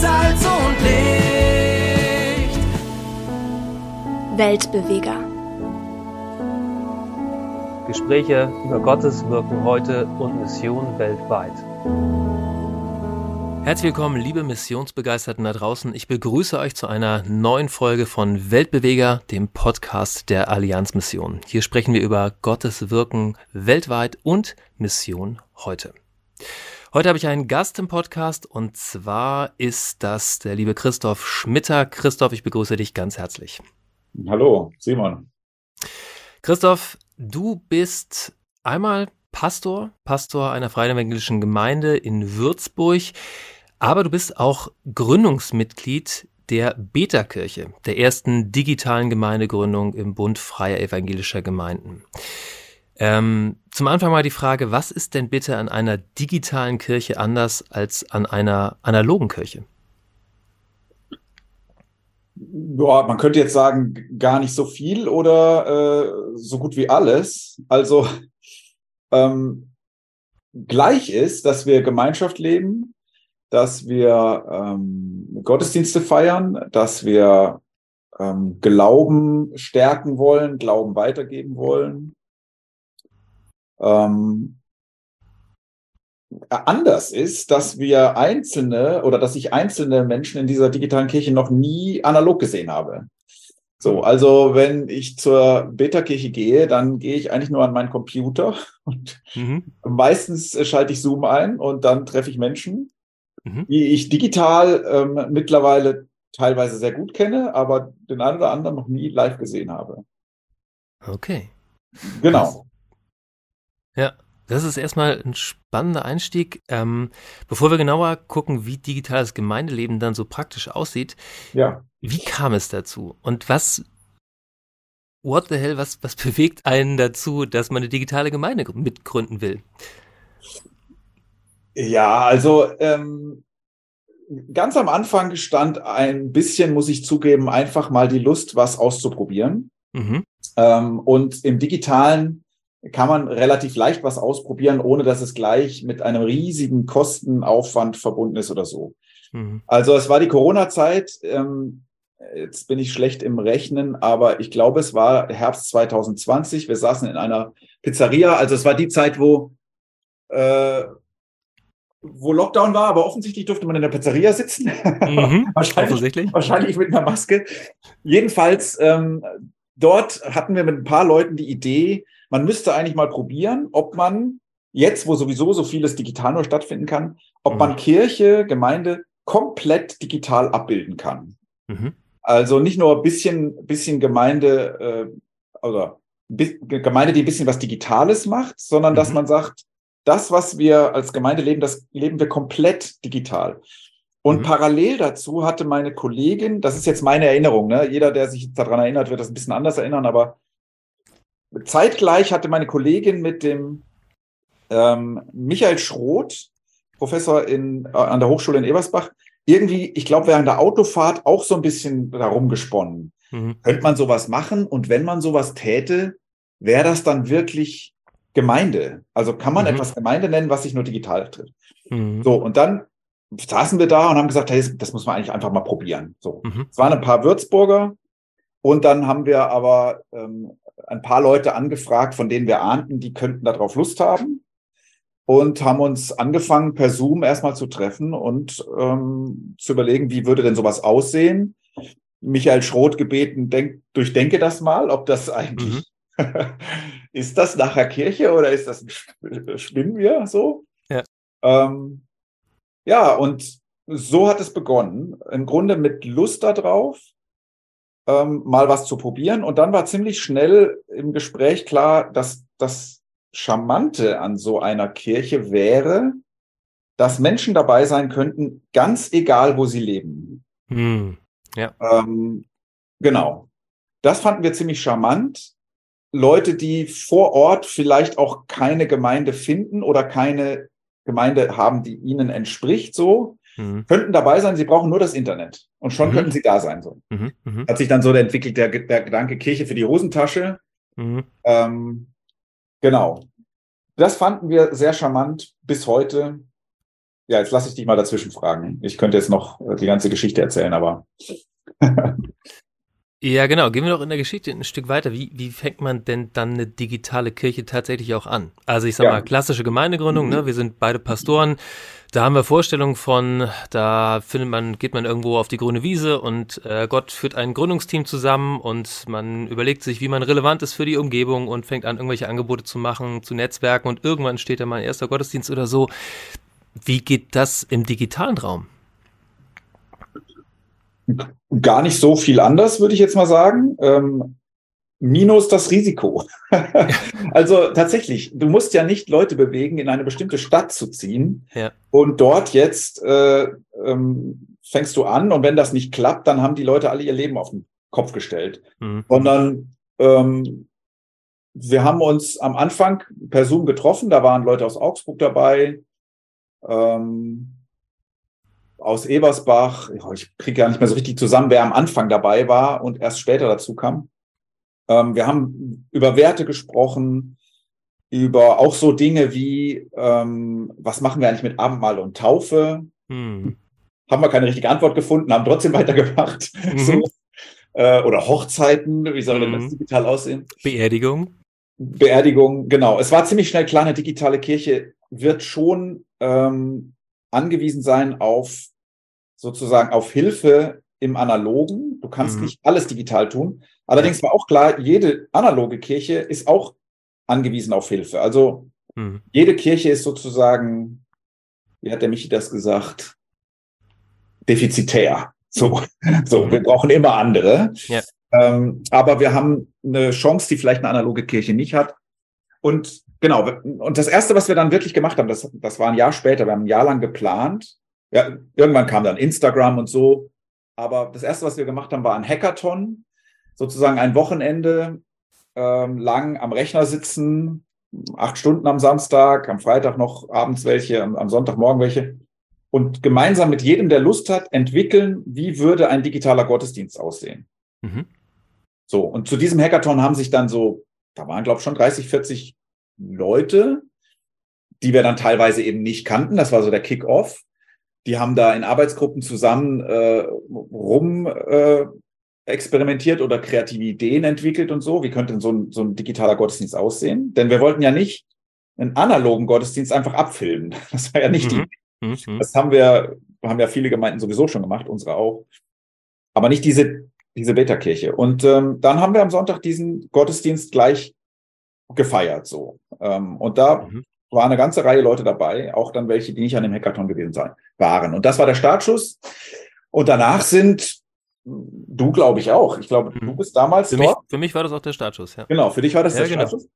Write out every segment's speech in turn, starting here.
Salz und Licht. Weltbeweger. Gespräche über Gottes Wirken heute und Mission weltweit. Herzlich willkommen, liebe Missionsbegeisterten da draußen. Ich begrüße euch zu einer neuen Folge von Weltbeweger, dem Podcast der Allianz Mission. Hier sprechen wir über Gottes Wirken weltweit und Mission heute. Heute habe ich einen Gast im Podcast und zwar ist das der liebe Christoph Schmitter. Christoph, ich begrüße dich ganz herzlich. Hallo, Simon. Christoph, du bist einmal Pastor, Pastor einer freien evangelischen Gemeinde in Würzburg. Aber du bist auch Gründungsmitglied der Beta-Kirche, der ersten digitalen Gemeindegründung im Bund freier evangelischer Gemeinden. Ähm, zum Anfang mal die Frage, was ist denn bitte an einer digitalen Kirche anders als an einer analogen Kirche? Ja, man könnte jetzt sagen, gar nicht so viel oder äh, so gut wie alles. Also ähm, gleich ist, dass wir Gemeinschaft leben, dass wir ähm, Gottesdienste feiern, dass wir ähm, Glauben stärken wollen, Glauben weitergeben wollen. Ähm, anders ist, dass wir einzelne oder dass ich einzelne Menschen in dieser digitalen Kirche noch nie analog gesehen habe. So, also wenn ich zur Beta-Kirche gehe, dann gehe ich eigentlich nur an meinen Computer und mhm. meistens schalte ich Zoom ein und dann treffe ich Menschen mhm. die ich digital ähm, mittlerweile teilweise sehr gut kenne, aber den einen oder anderen noch nie live gesehen habe. Okay. Genau. Ja, das ist erstmal ein spannender Einstieg. Ähm, bevor wir genauer gucken, wie digitales Gemeindeleben dann so praktisch aussieht, ja. wie kam es dazu? Und was, what the hell, was, was bewegt einen dazu, dass man eine digitale Gemeinde mitgründen will? Ja, also ähm, ganz am Anfang stand ein bisschen, muss ich zugeben, einfach mal die Lust, was auszuprobieren. Mhm. Ähm, und im digitalen kann man relativ leicht was ausprobieren, ohne dass es gleich mit einem riesigen Kostenaufwand verbunden ist oder so. Mhm. Also es war die Corona-Zeit. Ähm, jetzt bin ich schlecht im Rechnen, aber ich glaube, es war Herbst 2020. Wir saßen in einer Pizzeria. Also es war die Zeit, wo äh, wo Lockdown war, aber offensichtlich durfte man in der Pizzeria sitzen. Mhm, wahrscheinlich, wahrscheinlich mit einer Maske. Jedenfalls, ähm, dort hatten wir mit ein paar Leuten die Idee, man müsste eigentlich mal probieren, ob man jetzt, wo sowieso so vieles digital nur stattfinden kann, ob mhm. man Kirche, Gemeinde komplett digital abbilden kann. Mhm. Also nicht nur ein bisschen, bisschen Gemeinde äh, oder Gemeinde, die ein bisschen was Digitales macht, sondern dass mhm. man sagt, das, was wir als Gemeinde leben, das leben wir komplett digital. Und mhm. parallel dazu hatte meine Kollegin, das ist jetzt meine Erinnerung, ne? jeder, der sich daran erinnert, wird das ein bisschen anders erinnern, aber zeitgleich hatte meine Kollegin mit dem ähm, Michael Schroth, Professor in, äh, an der Hochschule in Ebersbach, irgendwie, ich glaube, während der Autofahrt auch so ein bisschen darum gesponnen. Mhm. Könnte man sowas machen? Und wenn man sowas täte, wäre das dann wirklich Gemeinde. Also kann man mhm. etwas Gemeinde nennen, was sich nur digital trifft. Mhm. So, und dann saßen wir da und haben gesagt, hey, das muss man eigentlich einfach mal probieren. So, mhm. es waren ein paar Würzburger und dann haben wir aber ähm, ein paar Leute angefragt, von denen wir ahnten, die könnten darauf Lust haben und haben uns angefangen, per Zoom erstmal zu treffen und ähm, zu überlegen, wie würde denn sowas aussehen. Michael Schroth gebeten, denk, durchdenke das mal, ob das eigentlich mhm. ist das nachher Kirche oder ist das ein Spinnen wir so? Ja. Ähm, ja, und so hat es begonnen. Im Grunde mit Lust darauf, ähm, mal was zu probieren. Und dann war ziemlich schnell im Gespräch klar, dass das Charmante an so einer Kirche wäre, dass Menschen dabei sein könnten, ganz egal, wo sie leben. Hm. Ja. Ähm, genau. Das fanden wir ziemlich charmant. Leute, die vor Ort vielleicht auch keine Gemeinde finden oder keine Gemeinde haben, die ihnen entspricht, so, mhm. könnten dabei sein. Sie brauchen nur das Internet und schon mhm. könnten sie da sein. So. Mhm. mhm. Hat sich dann so entwickelt der, der Gedanke Kirche für die Hosentasche. Mhm. Ähm, genau. Das fanden wir sehr charmant bis heute. ja, jetzt lasse ich dich mal dazwischen fragen. Ich könnte jetzt noch die ganze Geschichte erzählen, aber. ja, genau. Gehen wir doch in der Geschichte ein Stück weiter. Wie, wie fängt man denn dann eine digitale Kirche tatsächlich auch an? Also ich sag ja. mal, klassische Gemeindegründung, ne? Wir sind beide Pastoren. Da haben wir Vorstellungen von, da findet man, geht man irgendwo auf die grüne Wiese und äh, Gott führt ein Gründungsteam zusammen und man überlegt sich, wie man relevant ist für die Umgebung und fängt an, irgendwelche Angebote zu machen, zu Netzwerken und irgendwann steht da mal ein erster Gottesdienst oder so. Wie geht das im digitalen Raum? Gar nicht so viel anders, würde ich jetzt mal sagen. Ähm, minus das Risiko. also tatsächlich, du musst ja nicht Leute bewegen, in eine bestimmte Stadt zu ziehen. Ja. Und dort jetzt äh, ähm, fängst du an und wenn das nicht klappt, dann haben die Leute alle ihr Leben auf den Kopf gestellt. Mhm. Sondern ähm, wir haben uns am Anfang per Zoom getroffen, da waren Leute aus Augsburg dabei, ähm, aus Ebersbach, ich kriege gar nicht mehr so richtig zusammen, wer am Anfang dabei war und erst später dazu kam. Ähm, wir haben über Werte gesprochen, über auch so Dinge wie, ähm, was machen wir eigentlich mit Abendmahl und Taufe? Hm. Haben wir keine richtige Antwort gefunden, haben trotzdem weitergemacht. Mhm. So. Äh, oder Hochzeiten, wie soll denn das mhm. digital aussehen? Beerdigung. Beerdigung, genau. Es war ziemlich schnell klar, eine digitale Kirche wird schon ähm, angewiesen sein auf sozusagen auf Hilfe im Analogen. Du kannst mhm. nicht alles digital tun. Allerdings war auch klar, jede analoge Kirche ist auch angewiesen auf Hilfe. Also mhm. jede Kirche ist sozusagen, wie hat der Michi das gesagt, defizitär. So, so, wir brauchen immer andere. Ja. Ähm, aber wir haben eine Chance, die vielleicht eine analoge Kirche nicht hat. Und genau, und das Erste, was wir dann wirklich gemacht haben, das, das war ein Jahr später, wir haben ein Jahr lang geplant. Ja, irgendwann kam dann Instagram und so. Aber das Erste, was wir gemacht haben, war ein Hackathon, sozusagen ein Wochenende ähm, lang am Rechner sitzen, acht Stunden am Samstag, am Freitag noch abends welche, am, am Sonntagmorgen welche und gemeinsam mit jedem, der Lust hat, entwickeln, wie würde ein digitaler Gottesdienst aussehen. Mhm. So, und zu diesem Hackathon haben sich dann so, da waren, glaube ich, schon 30, 40 Leute, die wir dann teilweise eben nicht kannten. Das war so der Kick-Off. Die haben da in Arbeitsgruppen zusammen äh, rum äh, experimentiert oder kreative Ideen entwickelt und so. Wie könnte denn so ein, so ein digitaler Gottesdienst aussehen? Denn wir wollten ja nicht einen analogen Gottesdienst einfach abfilmen. Das war ja nicht mhm. die. Mhm. Das haben wir, haben ja viele Gemeinden sowieso schon gemacht, unsere auch. Aber nicht diese, diese Beta-Kirche. Und ähm, dann haben wir am Sonntag diesen Gottesdienst gleich gefeiert, so. Ähm, und da mhm. War eine ganze Reihe Leute dabei, auch dann welche, die nicht an dem Hackathon gewesen sein, waren. Und das war der Startschuss. Und danach sind Du glaube ich auch. Ich glaube, du mhm. bist damals für dort. Mich, für mich war das auch der Startschuss, ja. Genau, für dich war das ja, der genau. Startschuss.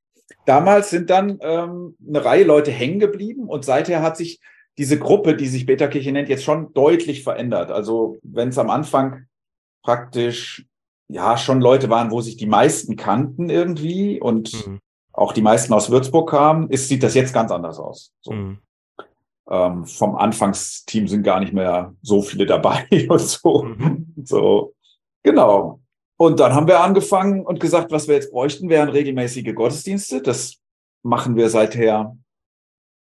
Damals sind dann ähm, eine Reihe Leute hängen geblieben und seither hat sich diese Gruppe, die sich Beta-Kirche nennt, jetzt schon deutlich verändert. Also wenn es am Anfang praktisch ja schon Leute waren, wo sich die meisten kannten irgendwie und mhm. Auch die meisten aus Würzburg kamen, ist, sieht das jetzt ganz anders aus. So. Mhm. Ähm, vom Anfangsteam sind gar nicht mehr so viele dabei und so. Mhm. So, genau. Und dann haben wir angefangen und gesagt, was wir jetzt bräuchten, wären regelmäßige Gottesdienste. Das machen wir seither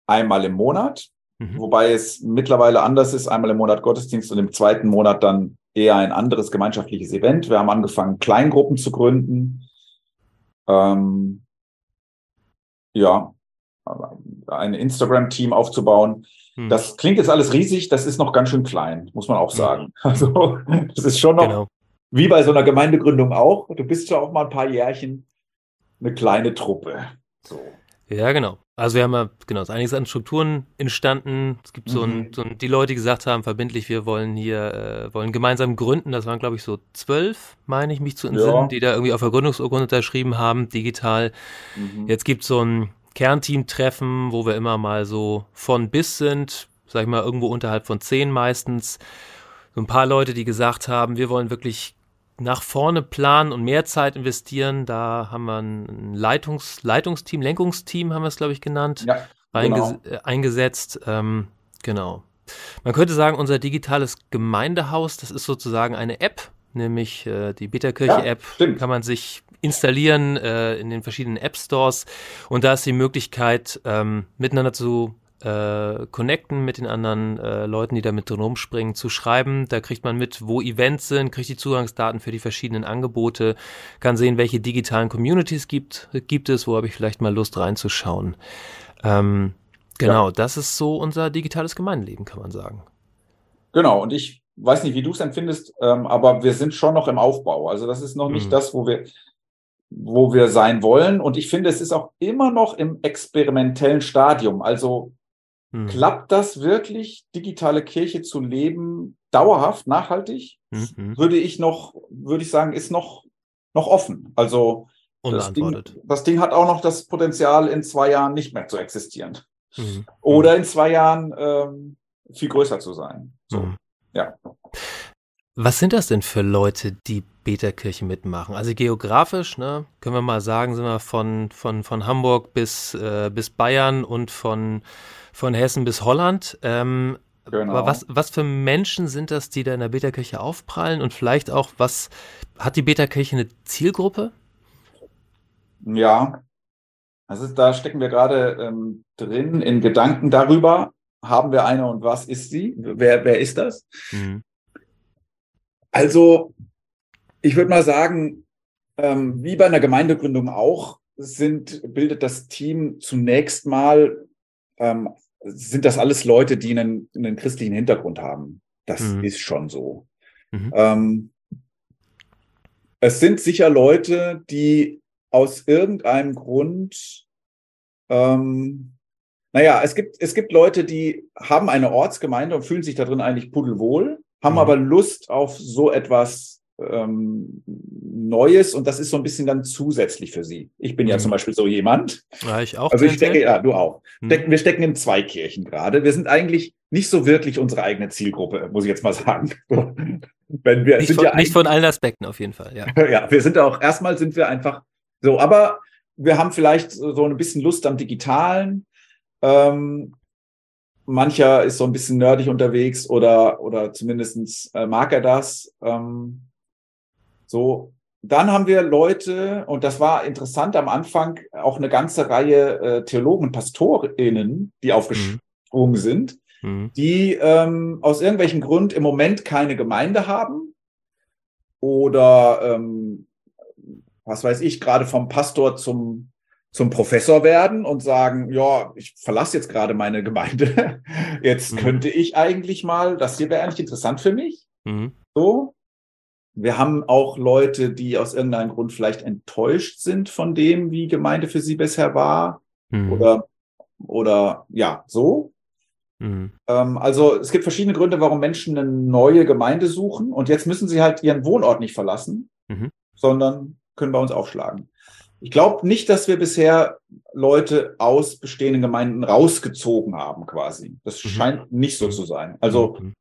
einmal im Monat, mhm. wobei es mittlerweile anders ist, einmal im Monat Gottesdienst und im zweiten Monat dann eher ein anderes gemeinschaftliches Event. Wir haben angefangen, Kleingruppen zu gründen. Ähm, ja, ein Instagram-Team aufzubauen. Hm. Das klingt jetzt alles riesig, das ist noch ganz schön klein, muss man auch hm. sagen. Also das ist schon noch genau. wie bei so einer Gemeindegründung auch. Du bist ja auch mal ein paar Jährchen eine kleine Truppe. So. Ja, genau. Also wir haben ja, genau, einiges an Strukturen entstanden. Es gibt so, ein, mhm. so ein, die Leute, die gesagt haben, verbindlich, wir wollen hier, äh, wollen gemeinsam gründen. Das waren, glaube ich, so zwölf, meine ich mich zu entsinnen, ja. die da irgendwie auf der Gründungsurkunde unterschrieben haben, digital. Mhm. Jetzt gibt es so ein Kernteam-Treffen, wo wir immer mal so von bis sind, sag ich mal, irgendwo unterhalb von zehn meistens. So ein paar Leute, die gesagt haben, wir wollen wirklich nach vorne planen und mehr Zeit investieren. Da haben wir ein Leitungs Leitungsteam, Lenkungsteam haben wir es, glaube ich, genannt, ja, genau. äh, eingesetzt. Ähm, genau. Man könnte sagen, unser digitales Gemeindehaus, das ist sozusagen eine App, nämlich äh, die Bitterkirche-App, ja, kann man sich installieren äh, in den verschiedenen App Stores und da ist die Möglichkeit, ähm, miteinander zu äh, connecten mit den anderen äh, Leuten, die da mit drin rumspringen, zu schreiben. Da kriegt man mit, wo Events sind, kriegt die Zugangsdaten für die verschiedenen Angebote, kann sehen, welche digitalen Communities gibt, gibt es, wo habe ich vielleicht mal Lust reinzuschauen. Ähm, genau, ja. das ist so unser digitales Gemeindeleben, kann man sagen. Genau, und ich weiß nicht, wie du es empfindest, ähm, aber wir sind schon noch im Aufbau. Also das ist noch nicht mhm. das, wo wir, wo wir sein wollen. Und ich finde, es ist auch immer noch im experimentellen Stadium. Also hm. klappt das wirklich, digitale Kirche zu leben, dauerhaft, nachhaltig? Mhm. Würde ich noch, würde ich sagen, ist noch, noch offen. Also das Ding, das Ding, hat auch noch das Potenzial, in zwei Jahren nicht mehr zu existieren. Mhm. Oder in zwei Jahren ähm, viel größer zu sein. So, mhm. ja. Was sind das denn für Leute, die Beta-Kirche mitmachen? Also geografisch, ne, können wir mal sagen, sind wir von, von, von Hamburg bis, äh, bis Bayern und von, von Hessen bis Holland. Ähm, genau. Aber was, was für Menschen sind das, die da in der Beta-Kirche aufprallen? Und vielleicht auch, was hat die Beta-Kirche eine Zielgruppe? Ja, also da stecken wir gerade ähm, drin in Gedanken darüber, haben wir eine und was ist sie? Wer, wer ist das? Mhm. Also, ich würde mal sagen, ähm, wie bei einer Gemeindegründung auch, sind, bildet das Team zunächst mal, ähm, sind das alles Leute, die einen, einen christlichen Hintergrund haben. Das mhm. ist schon so. Mhm. Ähm, es sind sicher Leute, die aus irgendeinem Grund, ähm, naja, es gibt, es gibt Leute, die haben eine Ortsgemeinde und fühlen sich da drin eigentlich pudelwohl haben mhm. aber Lust auf so etwas ähm, Neues und das ist so ein bisschen dann zusätzlich für sie. Ich bin ja mhm. zum Beispiel so jemand. Ja, ich auch. Also ich stecke, ja, du auch. Mhm. Wir stecken in zwei Kirchen gerade. Wir sind eigentlich nicht so wirklich unsere eigene Zielgruppe, muss ich jetzt mal sagen. Wenn wir, nicht, sind von, ja nicht von allen Aspekten auf jeden Fall, ja. ja, wir sind auch, erstmal sind wir einfach so, aber wir haben vielleicht so ein bisschen Lust am Digitalen. Ähm, mancher ist so ein bisschen nerdig unterwegs oder, oder zumindestens äh, mag er das. Ähm, so, dann haben wir Leute, und das war interessant am Anfang, auch eine ganze Reihe äh, Theologen, PastorInnen, die aufgesprungen mhm. sind, mhm. die ähm, aus irgendwelchen Grund im Moment keine Gemeinde haben oder ähm, was weiß ich, gerade vom Pastor zum zum Professor werden und sagen, ja, ich verlasse jetzt gerade meine Gemeinde. Jetzt mhm. könnte ich eigentlich mal, das hier wäre eigentlich interessant für mich. Mhm. So. Wir haben auch Leute, die aus irgendeinem Grund vielleicht enttäuscht sind von dem, wie Gemeinde für sie bisher war. Mhm. Oder, oder ja, so. Mhm. Ähm, also es gibt verschiedene Gründe, warum Menschen eine neue Gemeinde suchen. Und jetzt müssen sie halt ihren Wohnort nicht verlassen, mhm. sondern können bei uns aufschlagen. Ich glaube nicht, dass wir bisher Leute aus bestehenden Gemeinden rausgezogen haben, quasi. Das mhm. scheint nicht so zu sein. Also, mhm.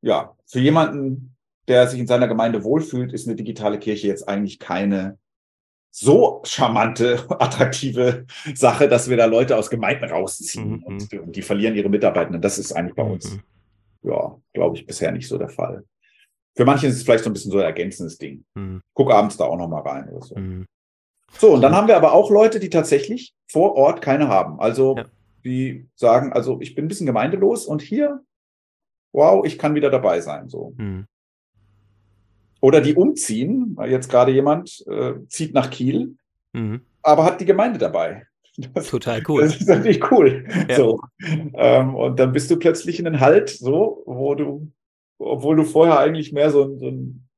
ja, für jemanden, der sich in seiner Gemeinde wohlfühlt, ist eine digitale Kirche jetzt eigentlich keine so charmante, attraktive Sache, dass wir da Leute aus Gemeinden rausziehen mhm. und, und, die verlieren ihre Mitarbeitenden. Das ist eigentlich bei uns, mhm. ja, glaube ich, bisher nicht so der Fall. Für manche ist es vielleicht so ein bisschen so ein ergänzendes Ding. Mhm. Guck abends da auch noch mal rein oder so. Mhm. So, und dann haben wir aber auch Leute, die tatsächlich vor Ort keine haben. Also ja. die sagen, also ich bin ein bisschen gemeindelos und hier, wow, ich kann wieder dabei sein. So. Mhm. Oder die umziehen, weil jetzt gerade jemand äh, zieht nach Kiel, mhm. aber hat die Gemeinde dabei. Das, Total cool. Das ist natürlich cool. Ja. So. Ähm, und dann bist du plötzlich in einem Halt, so, wo du, obwohl du vorher eigentlich mehr so ein, so ein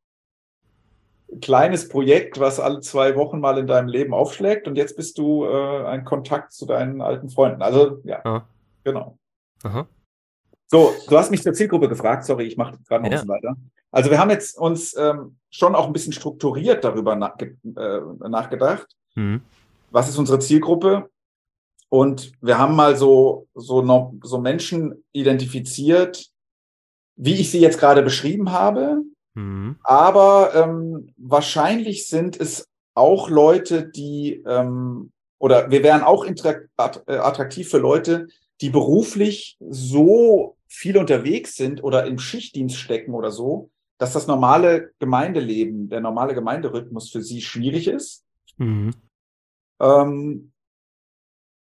kleines Projekt, was alle zwei Wochen mal in deinem Leben aufschlägt und jetzt bist du äh, ein Kontakt zu deinen alten Freunden. Also ja, Aha. genau. Aha. So, du hast mich zur Zielgruppe gefragt. Sorry, ich mache gerade noch ja. ein bisschen weiter. Also wir haben jetzt uns ähm, schon auch ein bisschen strukturiert darüber nach, äh, nachgedacht. Mhm. Was ist unsere Zielgruppe? Und wir haben mal so, so, noch, so Menschen identifiziert, wie ich sie jetzt gerade beschrieben habe, Mhm. Aber ähm, wahrscheinlich sind es auch Leute, die, ähm, oder wir wären auch äh, attraktiv für Leute, die beruflich so viel unterwegs sind oder im Schichtdienst stecken oder so, dass das normale Gemeindeleben, der normale Gemeinderhythmus für sie schwierig ist. Mhm. Ähm,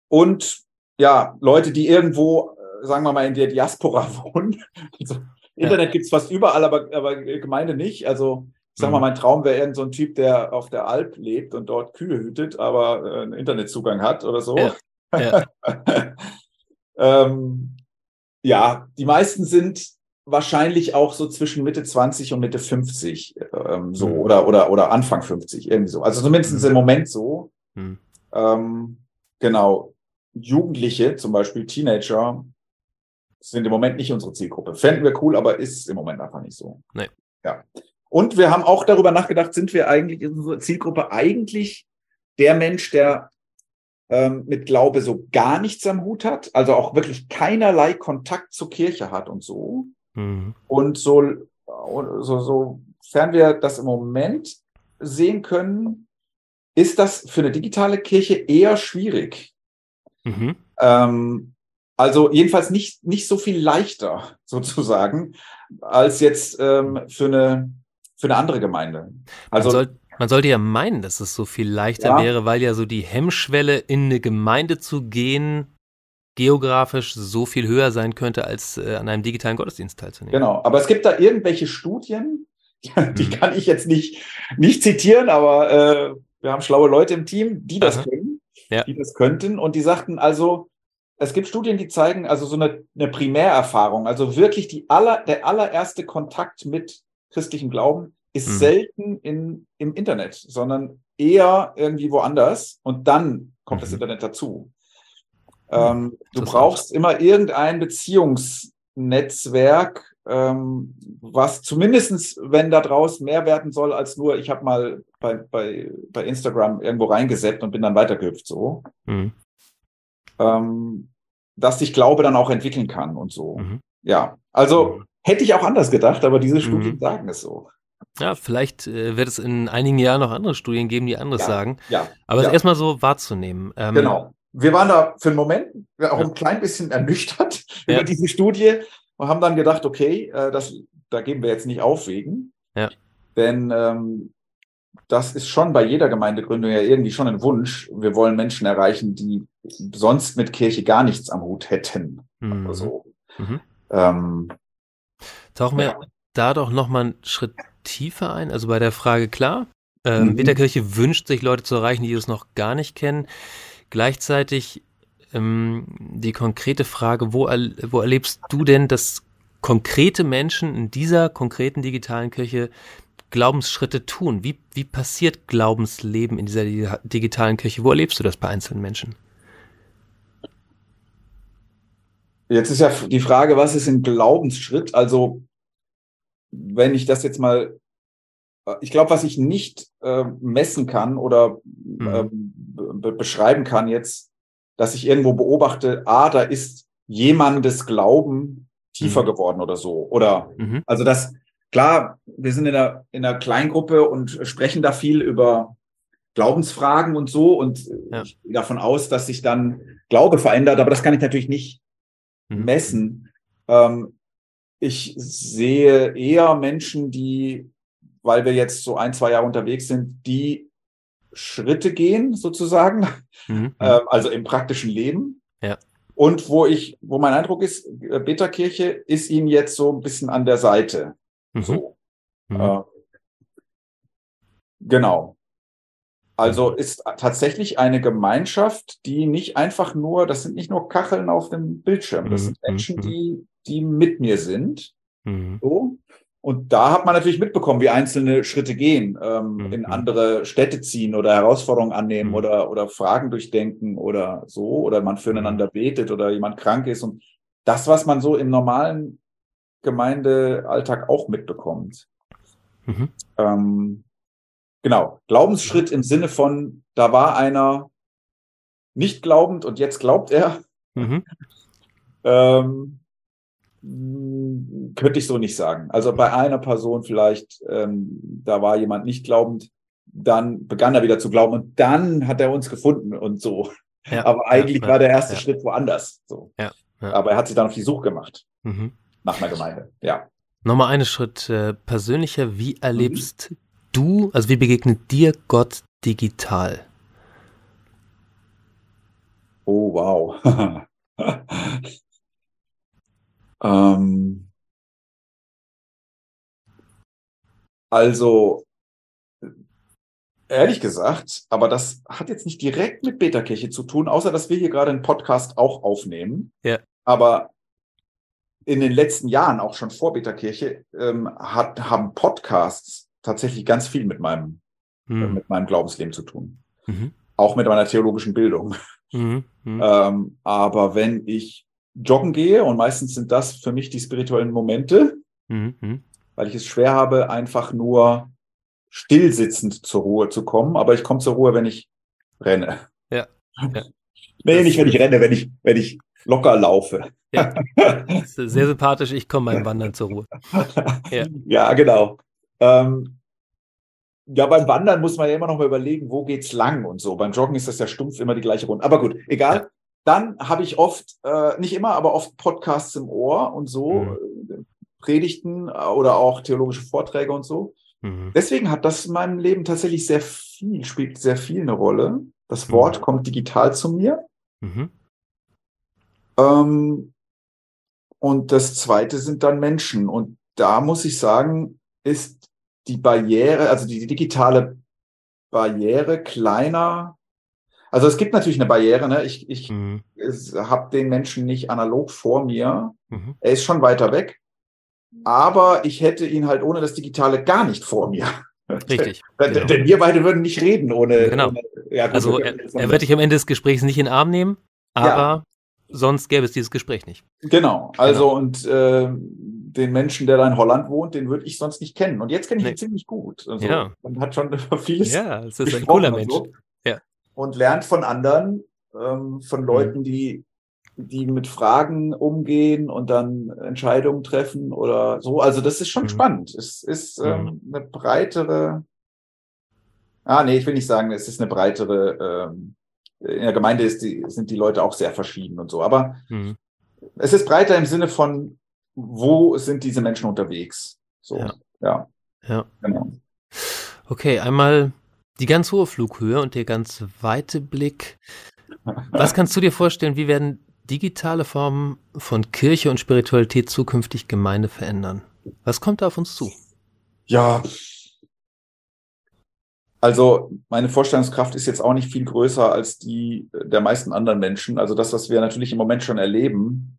und ja, Leute, die irgendwo, äh, sagen wir mal, in der Diaspora wohnen. Also, Ja. Internet gibt's fast überall, aber, aber Gemeinde nicht. Also ich sag mal, Mhm. mein Traum wäre irgend so ein Typ, der auf der Alp lebt und dort Kühe hütet, aber äh, einen Internetzugang hat oder so. Ja. Ja. ähm, ja, die meisten sind wahrscheinlich auch so zwischen Mitte 20 und Mitte 50, ähm, so Mhm. oder, oder, oder Anfang 50, irgendwie so. Also zumindest Mhm. im Moment so. Hm. Ähm, genau. Jugendliche, zum Beispiel Teenager, sind im Moment nicht unsere Zielgruppe. Fänden wir cool, aber ist im Moment einfach nicht so. Nee. Ja. Und wir haben auch darüber nachgedacht, sind wir eigentlich in unserer Zielgruppe eigentlich der Mensch, der ähm, mit Glaube so gar nichts am Hut hat, also auch wirklich keinerlei Kontakt zur Kirche hat und so. Hm. Und so, so, sofern wir das im Moment sehen können, ist das für eine digitale Kirche eher schwierig. Mhm. Ähm, also jedenfalls nicht, nicht so viel leichter sozusagen als jetzt ähm, für, eine, für eine andere Gemeinde. Also man, soll, man sollte ja meinen, dass es so viel leichter Ja. wäre, weil ja so die Hemmschwelle, in eine Gemeinde zu gehen, geografisch so viel höher sein könnte, als äh, an einem digitalen Gottesdienst teilzunehmen. Genau, aber es gibt da irgendwelche Studien, die Mhm. kann ich jetzt nicht, nicht zitieren, aber äh, wir haben schlaue Leute im Team, die das Aha. können, Ja. die das könnten. Und die sagten also, es gibt Studien, die zeigen also so eine, eine Primärerfahrung, also wirklich die aller, der allererste Kontakt mit christlichem Glauben ist Mhm. selten in, im Internet, sondern eher irgendwie woanders und dann kommt das Mhm. Internet dazu. Ähm, du brauchst immer irgendein Beziehungsnetzwerk, ähm, was zumindestens, wenn da draußen mehr werden soll als nur, ich habe mal bei, bei, bei Instagram irgendwo reingesetzt und bin dann weitergehüpft so, Mhm. ähm, dass sich Glaube dann auch entwickeln kann und so. Mhm. Ja, also Mhm. hätte ich auch anders gedacht, aber diese Studien Mhm. sagen es so. Ja, vielleicht äh, wird es in einigen Jahren noch andere Studien geben, die anderes Ja. sagen. Ja, Aber es Ja. ist erstmal so wahrzunehmen. Ähm, genau. Wir waren da für einen Moment auch ein klein bisschen ernüchtert über diese Studie und haben dann gedacht, okay, äh, das, da geben wir jetzt nicht auf wegen. Ja. Denn ähm, das ist schon bei jeder Gemeindegründung ja irgendwie schon ein Wunsch. Wir wollen Menschen erreichen, die sonst mit Kirche gar nichts am Hut hätten. Mhm. Also, Mhm. ähm, Tauchen wir da doch nochmal einen Schritt tiefer ein. Also bei der Frage klar, ähm, Mhm. Winterkirche wünscht sich Leute zu erreichen, die es noch gar nicht kennen. Gleichzeitig ähm, die konkrete Frage, wo, erl- wo erlebst du denn, dass konkrete Menschen in dieser konkreten digitalen Kirche Glaubensschritte tun? Wie, wie passiert Glaubensleben in dieser di- digitalen Kirche? Wo erlebst du das bei einzelnen Menschen? Jetzt ist ja die Frage, was ist ein Glaubensschritt? Also, wenn ich das jetzt mal, äh, ich glaube, was ich nicht äh, messen kann oder ähm, be beschreiben kann jetzt, dass ich irgendwo beobachte, ah, da ist jemandes Glauben tiefer Mhm. geworden oder so. Oder Mhm. also das, klar, wir sind in einer, in einer Kleingruppe und sprechen da viel über Glaubensfragen und so und Ja. ich gehe davon aus, dass sich dann Glaube verändert, aber das kann ich natürlich nicht Mhm. messen. Ähm, ich sehe eher Menschen, die, weil wir jetzt so ein, zwei Jahre unterwegs sind, die Schritte gehen, sozusagen, Mhm. ähm, also im praktischen Leben. Ja. Und wo ich, wo mein Eindruck ist, Beta-Kirche ist ihnen jetzt so ein bisschen an der Seite. Mhm. So. Mhm. Äh, genau. Also ist tatsächlich eine Gemeinschaft, die nicht einfach nur, das sind nicht nur Kacheln auf dem Bildschirm, das Mhm, sind Menschen, mhm. die, die mit mir sind. Mhm. So. Und da hat man natürlich mitbekommen, wie einzelne Schritte gehen, ähm, Mhm. in andere Städte ziehen oder Herausforderungen annehmen Mhm. oder, oder Fragen durchdenken oder so, oder man füreinander betet oder jemand krank ist. Und das, was man so im normalen Gemeindealltag auch mitbekommt. Mhm. Ähm, genau, Glaubensschritt im Sinne von, da war einer nicht glaubend und jetzt glaubt er. Mhm. Ähm, könnte ich so nicht sagen. Also bei einer Person vielleicht, ähm, da war jemand nicht glaubend, dann begann er wieder zu glauben und dann hat er uns gefunden und so. Ja, Aber eigentlich ja, war der erste ja. Schritt woanders. So. Aber er hat sich dann auf die Suche gemacht Mhm. nach einer Gemeinde. Ja. Nochmal einen Schritt äh, persönlicher. Wie Mhm. erlebst du, also wie begegnet dir Gott digital? Oh, wow. ähm, also, ehrlich gesagt, aber das hat jetzt nicht direkt mit Beta-Kirche zu tun, außer dass wir hier gerade einen Podcast auch aufnehmen. Ja. Aber in den letzten Jahren, auch schon vor Beta-Kirche, ähm, hat, haben Podcasts tatsächlich ganz viel mit meinem, Hm. mit meinem Glaubensleben zu tun. Mhm. Auch mit meiner theologischen Bildung. Mhm. Mhm. Ähm, aber wenn ich joggen gehe, und meistens sind das für mich die spirituellen Momente, Mhm. Mhm. weil ich es schwer habe, einfach nur stillsitzend zur Ruhe zu kommen. Aber ich komme zur Ruhe, wenn ich renne. Ja. Ja. Nee, nicht wenn ich renne, wenn ich, wenn ich locker laufe. Ja. Das Sehr sympathisch, ich komme beim Wandern zur Ruhe. Ja. ja, genau. Ähm, ja, beim Wandern muss man ja immer noch mal überlegen, wo geht's lang und so. Beim Joggen ist das ja stumpf immer die gleiche Runde. Aber gut, egal. Dann habe ich oft, äh, nicht immer, aber oft Podcasts im Ohr und so, äh, Predigten äh, oder auch theologische Vorträge und so. Mhm. Deswegen hat das in meinem Leben tatsächlich sehr viel, spielt sehr viel eine Rolle. Das Mhm. Wort kommt digital zu mir. Mhm. Ähm, und das zweite sind dann Menschen. Und da muss ich sagen, ist die Barriere, also die digitale Barriere kleiner. Also es gibt natürlich eine Barriere, ne? Ich, ich Mhm. habe den Menschen nicht analog vor mir. Mhm. Er ist schon weiter weg. Aber ich hätte ihn halt ohne das Digitale gar nicht vor mir. Richtig. Denn, genau. denn wir beide würden nicht reden ohne. Genau. ohne ja, gut, Also er, er wird dich am Ende des Gesprächs nicht in den Arm nehmen, aber sonst gäbe es dieses Gespräch nicht. Genau, also und äh, den Menschen, der da in Holland wohnt, den würde ich sonst nicht kennen. Und jetzt kenne ich Nee. ihn ziemlich gut. Also Ja. man hat schon über vieles Ja, es ist ein cooler Mensch. so. Und lernt von anderen, ähm, von Leuten, die, die mit Fragen umgehen und dann Entscheidungen treffen oder so. Also das ist schon Mhm. spannend. Es ist ähm, eine breitere, ah nee, ich will nicht sagen, es ist eine breitere, ähm, in der Gemeinde ist die, sind die Leute auch sehr verschieden und so. Aber Mhm. es ist breiter im Sinne von, wo sind diese Menschen unterwegs? So, Ja. ja, Ja. genau. Okay, einmal die ganz hohe Flughöhe und der ganz weite Blick. Was kannst du dir vorstellen, wie werden digitale Formen von Kirche und Spiritualität zukünftig Gemeinde verändern? Was kommt da auf uns zu? Ja. Also meine Vorstellungskraft ist jetzt auch nicht viel größer als die der meisten anderen Menschen. Also das, was wir natürlich im Moment schon erleben,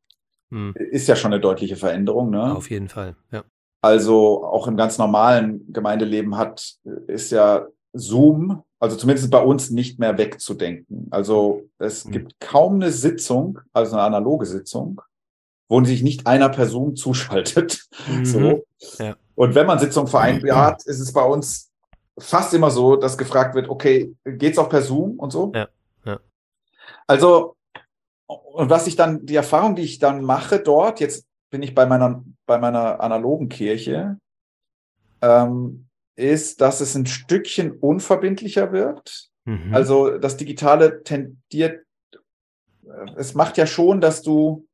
Hm, ist ja schon eine deutliche Veränderung. Ne? auf jeden Fall, ja. Also auch im ganz normalen Gemeindeleben hat, ist ja Zoom, also zumindest bei uns nicht mehr wegzudenken. Also es Mhm. gibt kaum eine Sitzung, also eine analoge Sitzung, wo sich nicht einer Person zuschaltet. Mhm. So. Ja. Und wenn man Sitzung vereinbart, ist es bei uns fast immer so, dass gefragt wird, okay, geht's auch per Zoom und so? Ja, ja. Also, und was ich dann, die Erfahrung, die ich dann mache dort, jetzt bin ich bei meiner, bei meiner analogen Kirche, ähm, ist, dass es ein Stückchen unverbindlicher wird. Mhm. Also das Digitale tendiert, äh, es macht ja schon, dass du,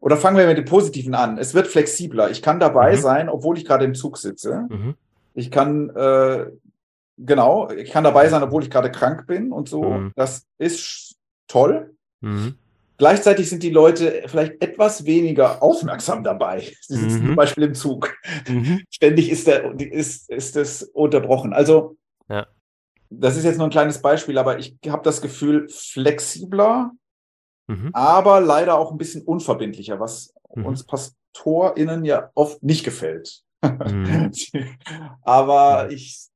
oder fangen wir mit dem Positiven an, es wird flexibler. Ich kann dabei Mhm. sein, obwohl ich gerade im Zug sitze. Mhm. Ich kann, äh, genau, ich kann dabei sein, obwohl ich gerade krank bin und so. Mhm. Das ist toll. Gleichzeitig sind die Leute vielleicht etwas weniger aufmerksam dabei. Sie sitzen Mhm. zum Beispiel im Zug. Mhm. Ständig ist, der, ist, ist das unterbrochen. Also, Ja. das ist jetzt nur ein kleines Beispiel, aber ich habe das Gefühl, flexibler, Mhm. aber leider auch ein bisschen unverbindlicher, was Mhm. uns PastorInnen ja oft nicht gefällt. Mhm. aber ich,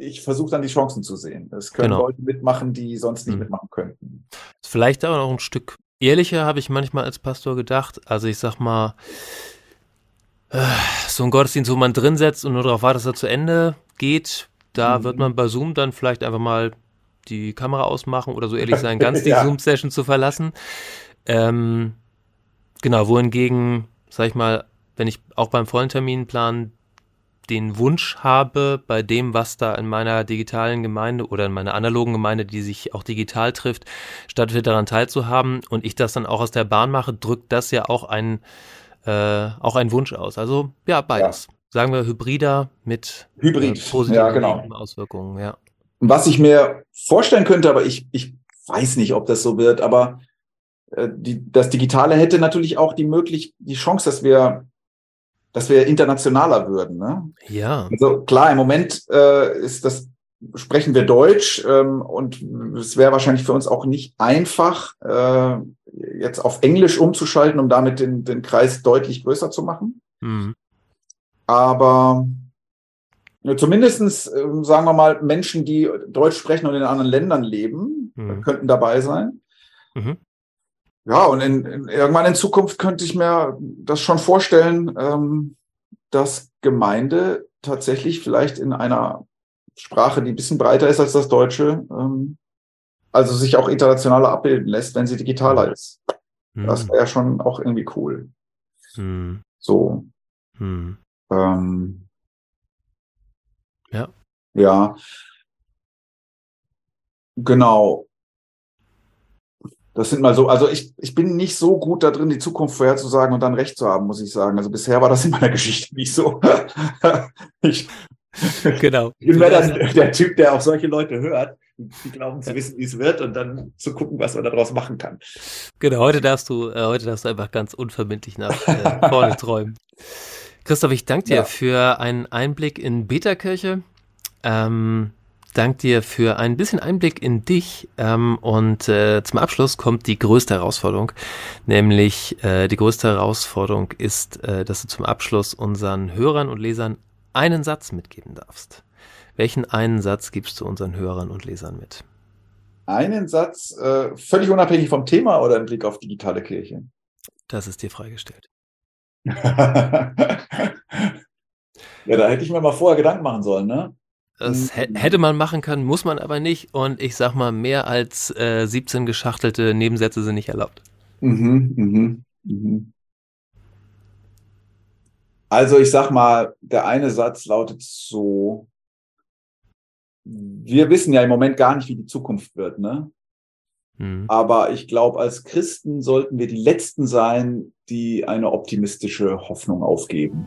ich versuche dann die Chancen zu sehen. Es können Genau. Leute mitmachen, die sonst nicht Mhm. mitmachen könnten. Vielleicht aber noch ein Stück ehrlicher, habe ich manchmal als Pastor gedacht. Also ich sag mal, äh, so ein Gottesdienst, wo man drin setzt und nur darauf wartet, dass er zu Ende geht, da Mhm. wird man bei Zoom dann vielleicht einfach mal die Kamera ausmachen oder so ehrlich sein, ganz die Ja. Zoom-Session zu verlassen. Ähm, genau, wohingegen, sag ich mal, wenn ich auch beim vollen Terminplan den Wunsch habe, bei dem, was da in meiner digitalen Gemeinde oder in meiner analogen Gemeinde, die sich auch digital trifft, stattfindet, daran teilzuhaben und ich das dann auch aus der Bahn mache, drückt das ja auch ein, äh, auch einen Wunsch aus. Also ja, beides. Sagen wir hybrider mit Hybrid, äh, positiven ja, genau. Auswirkungen, ja. Was ich mir vorstellen könnte, aber ich, ich weiß nicht, ob das so wird, aber äh, die, das Digitale hätte natürlich auch die möglich die Chance, dass wir dass wir internationaler würden. Ne? Ja. Also klar, im Moment äh, ist das sprechen wir Deutsch ähm, und es wäre wahrscheinlich für uns auch nicht einfach, äh, jetzt auf Englisch umzuschalten, um damit den, den Kreis deutlich größer zu machen. Mhm. Aber ja, zumindestens äh, sagen wir mal, Menschen, die Deutsch sprechen und in anderen Ländern leben, mhm. könnten dabei sein. Mhm. Ja, und in, in, irgendwann in Zukunft könnte ich mir das schon vorstellen, ähm, dass Gemeinde tatsächlich vielleicht in einer Sprache, die ein bisschen breiter ist als das Deutsche, ähm, also sich auch internationaler abbilden lässt, wenn sie digitaler ist. Mhm. Das wäre schon auch irgendwie cool. Mhm. So. Mhm. Ähm, ja. Ja. Genau. Das sind mal so, also ich, ich bin nicht so gut da drin, die Zukunft vorherzusagen und dann recht zu haben, muss ich sagen. Also bisher war das in meiner Geschichte nicht so. ich, genau. Ich bin mehr dann der Typ, der auch solche Leute hört, die glauben zu wissen, wie es wird und dann zu gucken, was man daraus machen kann. Genau, heute darfst du, äh, heute darfst du einfach ganz unverbindlich nach äh, vorne träumen. Christoph, ich danke dir ja. für einen Einblick in Beta-Kirche. Ähm, danke dir für ein bisschen Einblick in dich. Ähm, und äh, zum Abschluss kommt die größte Herausforderung, nämlich äh, die größte Herausforderung ist, äh, dass du zum Abschluss unseren Hörern und Lesern einen Satz mitgeben darfst. Welchen einen Satz gibst du unseren Hörern und Lesern mit? Einen Satz, äh, völlig unabhängig vom Thema oder im Blick auf digitale Kirche? Das ist dir freigestellt. ja, da hätte ich mir mal vorher Gedanken machen sollen, ne? Das hätte man machen können, muss man aber nicht. Und ich sag mal, mehr als äh, 17 geschachtelte Nebensätze sind nicht erlaubt. Mhm, mhm, mhm. Also ich sag mal, der eine Satz lautet so, wir wissen ja im Moment gar nicht, wie die Zukunft wird, ne? Mhm. Aber ich glaube, als Christen sollten wir die Letzten sein, die eine optimistische Hoffnung aufgeben.